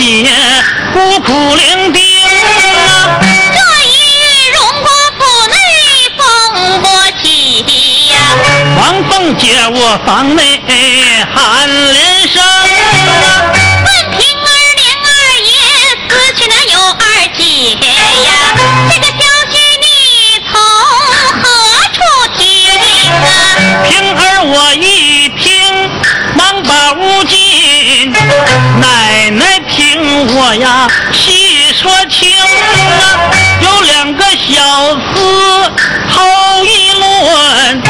姐孤苦伶仃啊。这一日荣国府内风波起呀，王凤姐我房内喊连声啊。问平儿连二爷死去那有二姐呀，这个消息你从何处听啊？平儿我一听，屋进，奶奶听我呀细说清啊，有两个小厮头一论，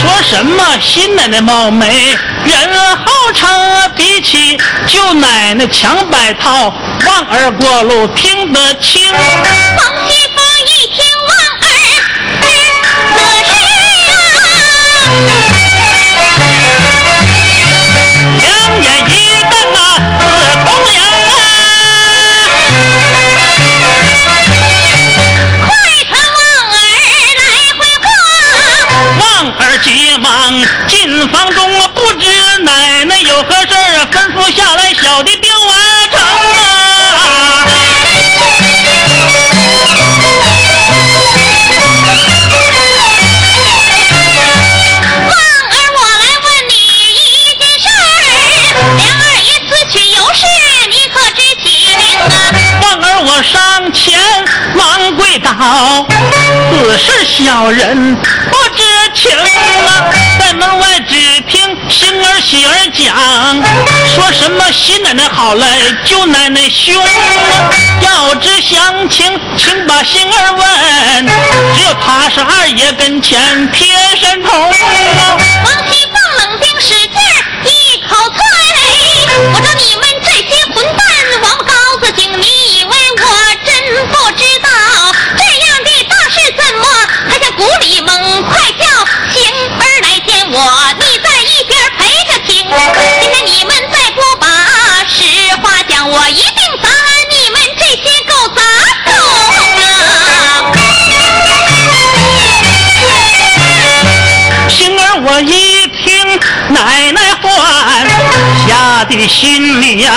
说什么新奶奶貌美，人好长，比起舅奶奶强百套，望儿过路听得清。小人不知情啊。在门外只听星儿喜儿讲，说什么新奶奶好来救奶奶凶，要知详情，请把星儿问，只有他是二爷跟前贴身童。王熙凤冷冰使劲一口啐，我说你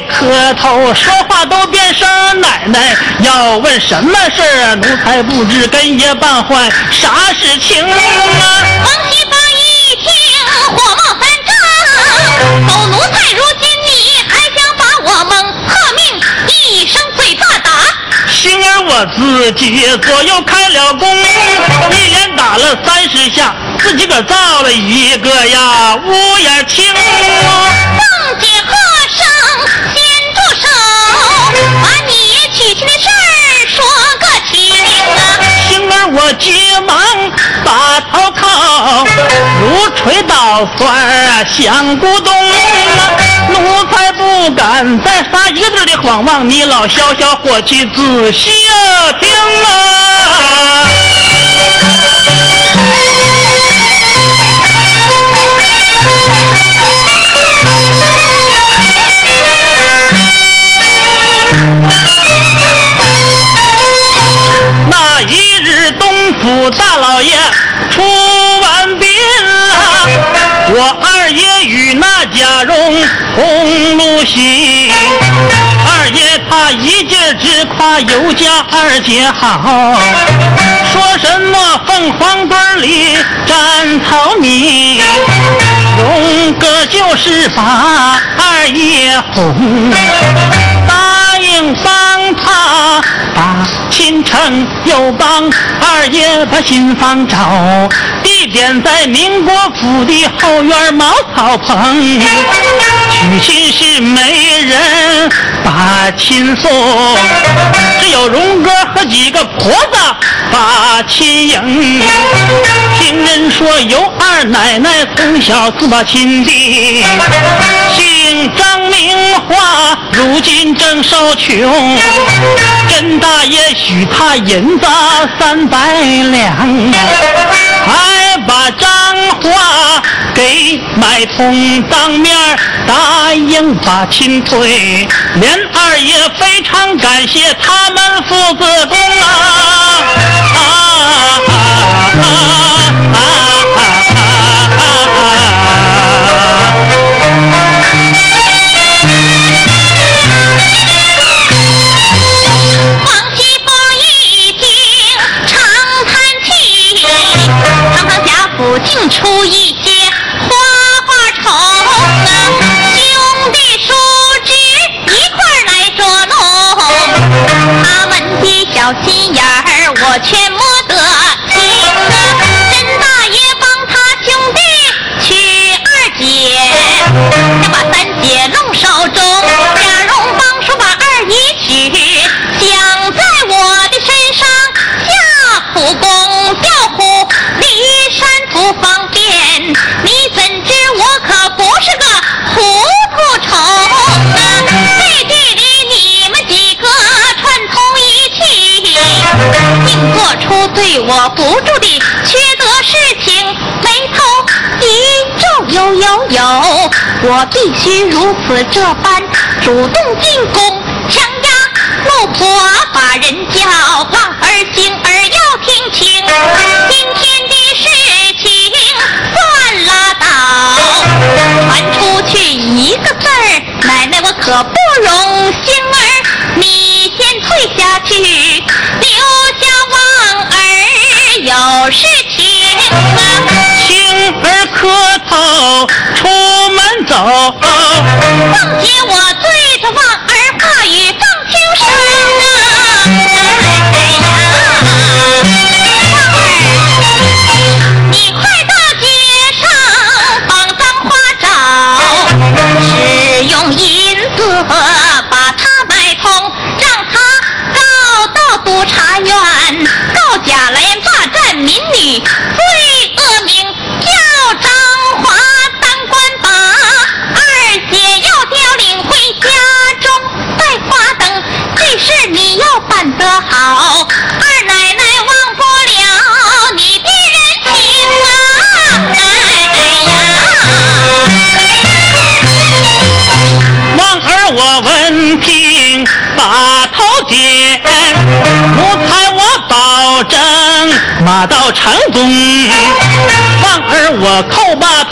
磕头，说话都变声。奶奶要问什么事儿，奴才不知，跟爷办坏啥事情啊？王熙凤一听，火冒三丈，狗奴才，如今你还想把我蒙？喝命一声嘴巴打！星儿我自己左右开了弓，一连打了三十下，自己个造了一个呀乌眼青。把你娶亲的事儿说个清啊！星儿我急忙把头靠，如锤捣蒜儿响咕咚啊！奴才不敢再撒一个字的谎望，你老消消火气，仔细啊听啊！那贾蓉同路行。二爷他一劲儿直夸尤家二姐好，说什么凤凰堆里站草民，荣哥就是把二爷哄。答应帮他把亲成，又帮二爷把新房找，点在民国府的后院茅草棚，娶亲是媒人把亲送，只有荣哥和几个婆子把亲迎。听人说有二奶奶从小自把亲定。如今正受穷，甄大爷许他银子三百两，还把张华给买通，当面答应把亲退，连二爷非常感谢他们父子功啊啊啊！出一些花花肠啊兄弟叔侄一块来捉弄。他们的小心眼我全摸得清啊真大爷帮他兄弟娶二姐。下吧对我不住的缺德事情，眉头一皱有有有，我必须如此这般主动进攻，强压老婆把人叫，望儿星儿要听清，今天的事情算拉倒，传出去一个字儿，奶奶我可不容。星儿，你先退下去。有事情，轻儿磕头出门走。凤姐，我。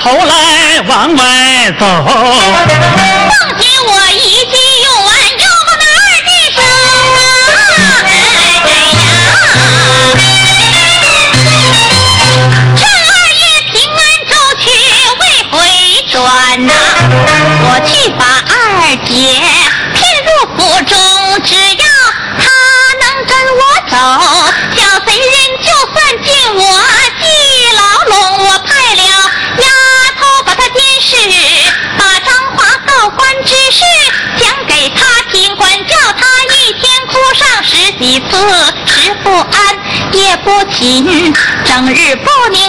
头来往外走。父亲整日不宁。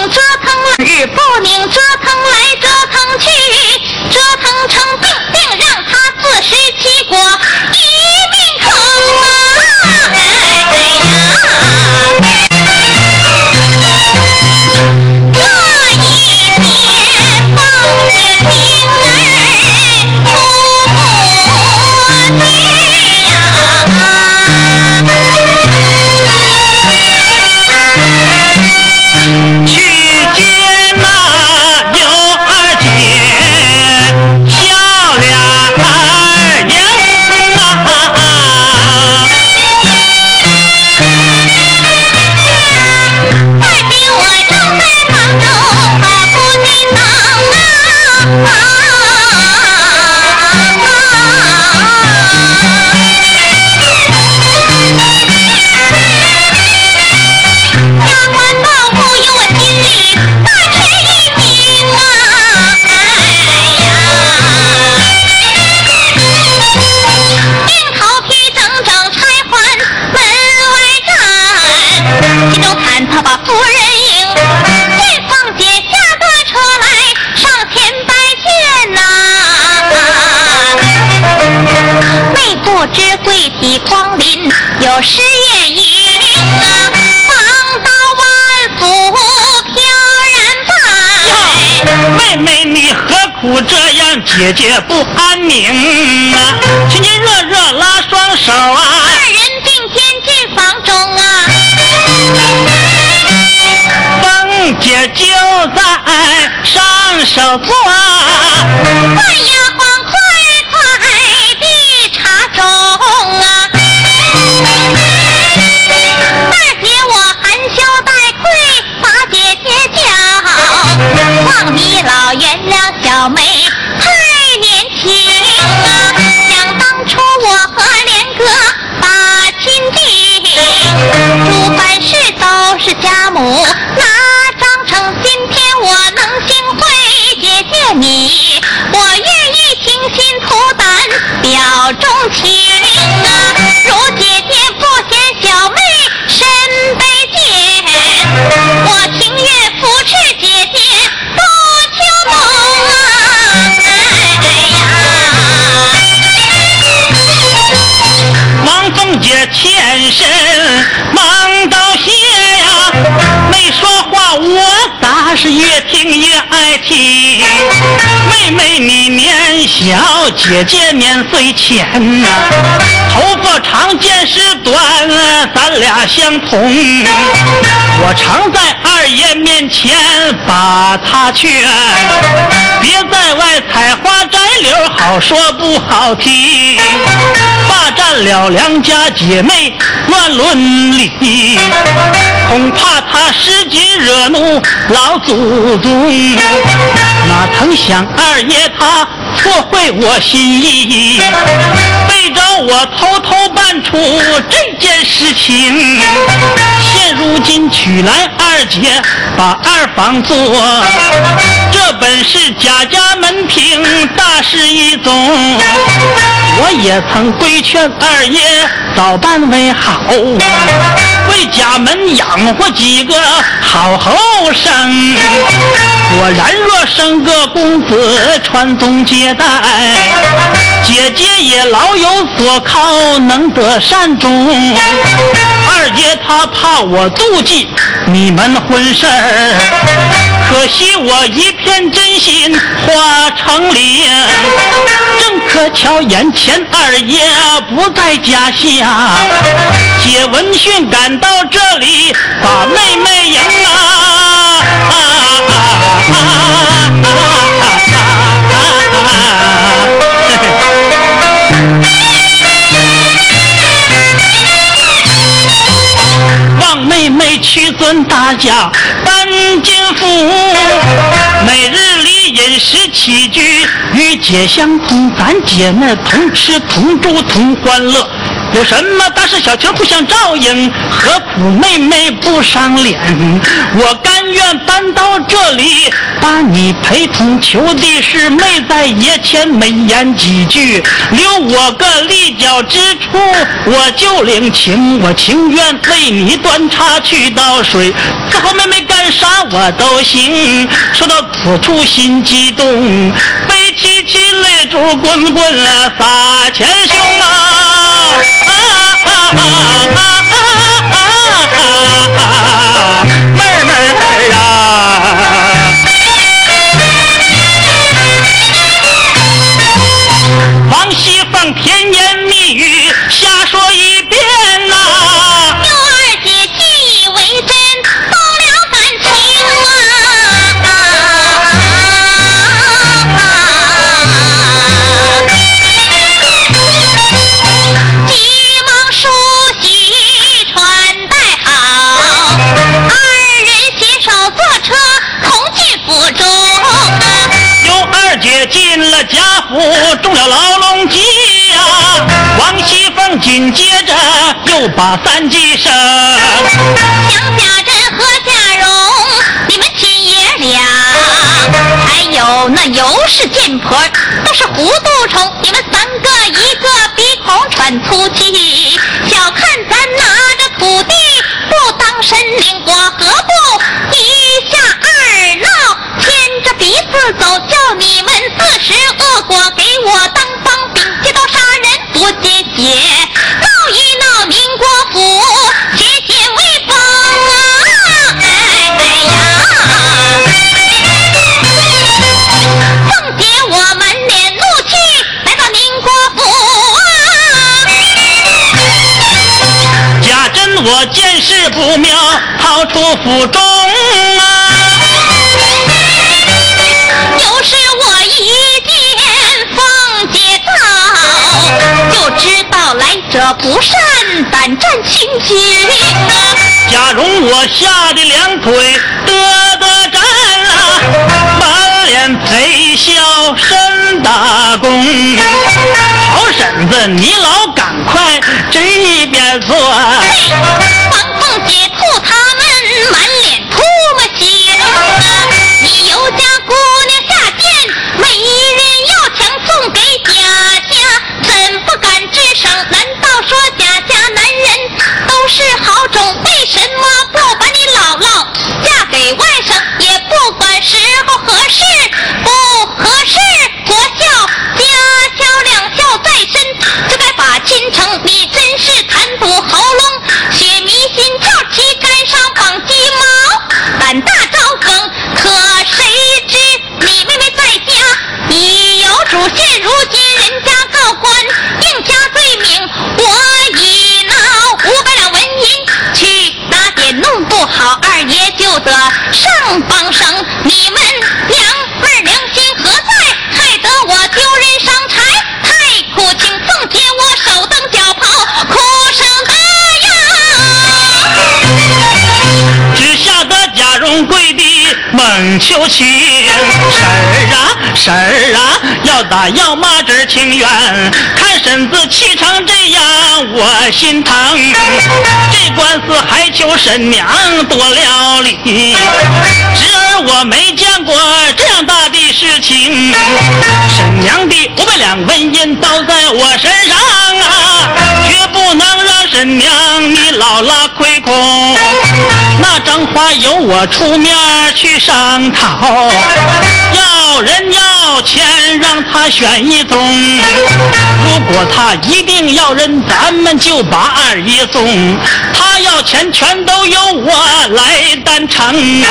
有诗愿云啊，方到万福飘然拜。妹妹你何苦这样？姐姐不安宁啊！亲亲热热拉双手啊！二人并肩进房中啊，凤姐就在上手做啊！万丫鬟小妹太年轻啊。想当初我和莲哥把亲定，诸凡事都是家母拿章程。今天我能幸会姐姐你，我愿意倾心吐胆表忠情啊。姐姐年岁浅呐、头发长见识短，咱俩相同。我常在二爷面前把他劝，别在外采花摘柳，好说不好听。霸占了良家姐妹乱伦理，恐怕他失节惹怒老祖宗。哪曾想二爷他错会我心意，背着我偷偷办出这件事情。现如今娶来二姐，把二房做，这本是贾家门庭大事一宗。我也曾规劝二爷早办为好，为家门养活几个好后生。果然若生个公子传宗接代，姐姐也老有所靠，能得善终。二爷他怕我妒忌你们婚事儿，可惜我一片真心化成灵。正可巧眼前二爷不在家下，姐闻讯赶到这里，把妹妹迎啊！啊啊啊啊啊望妹妹屈尊大驾搬进府，每日里饮食起居与姐相同，咱姐妹同吃同住同欢乐。有什么大事小情互相照应，何苦妹妹不赏脸？我甘愿搬到这里，把你陪同。求的是妹在爷前美言几句，留我个立脚之处，我就领情。我情愿为你端茶去倒水，伺候妹妹干啥我都行。说到此处心激动，悲戚戚泪珠滚滚啊洒前胸啊！啊啊啊啊啊啊！妹妹儿啊！王熙凤甜言蜜语瞎说一遍把三计生，蒋家珍和贾蓉，你们亲爷俩，还有那尤氏贱婆，都是糊涂虫。你们三个一个鼻孔喘粗气，小看我见势不妙，逃出府中啊！就是我一见凤姐到，就知道来者不善，胆战心惊。贾蓉我吓得两腿嘚嘚战啊，满脸贼笑身打工。好婶子，你老赶快这边坐。王凤姐吐他们满脸唾沫血，你尤家姑娘下贱，没人要强送给贾家，怎不敢吱声？难道说贾家男人都是好种？猛求情，婶儿啊婶儿啊，要打要骂这情愿，看婶子气成这样，我心疼。这官司还求婶娘多料理，侄儿我没见过这样大的事情，婶娘的五百两纹银倒在我身上啊，绝不能让婶娘你老拉亏空。那张花由我出面去商讨，要人要钱让他选一种。如果他一定要认，咱们就把二爷送。他要钱全都由我来担承啊！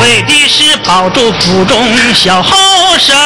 为的是保住府中小后生。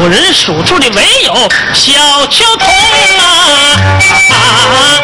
全府人数出的唯有小秋桐啊啊啊！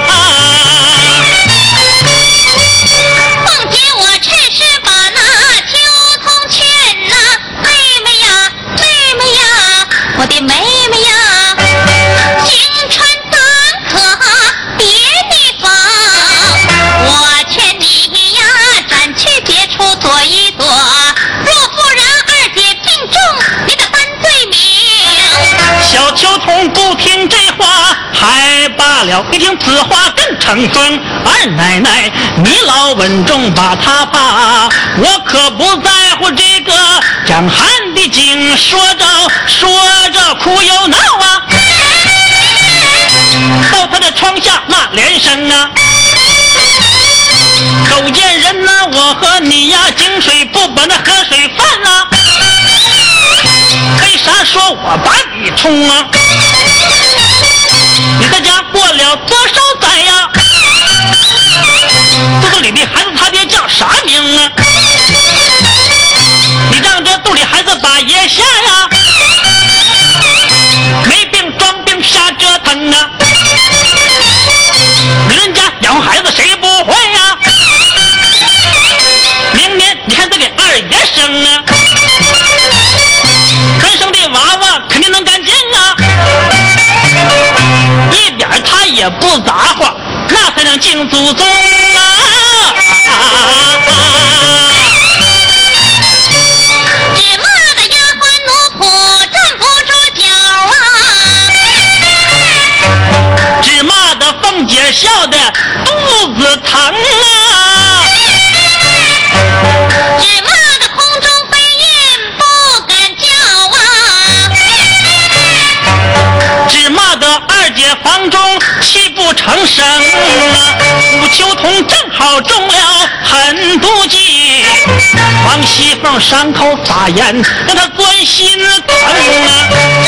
一听此话更成风。二奶奶，你老稳重把他怕，我可不在乎这个张翰的经。说着说着哭又闹啊，到他的窗下骂连声啊。狗见人呐、我和你呀，井水不把那河水犯啊。为啥说我把你冲啊？你在家多少载呀？肚子里的孩子他爹叫啥名啊？你让这肚里孩子把爷下呀？没病装病瞎折腾啊！也不咋话，那才能敬祖宗啊！只骂的丫鬟奴仆站不住脚啊！只骂得凤姐笑得肚子疼房中泣不成声啊！武秋桐正好中了狠毒计，王熙凤伤口发炎，让他钻心疼啊！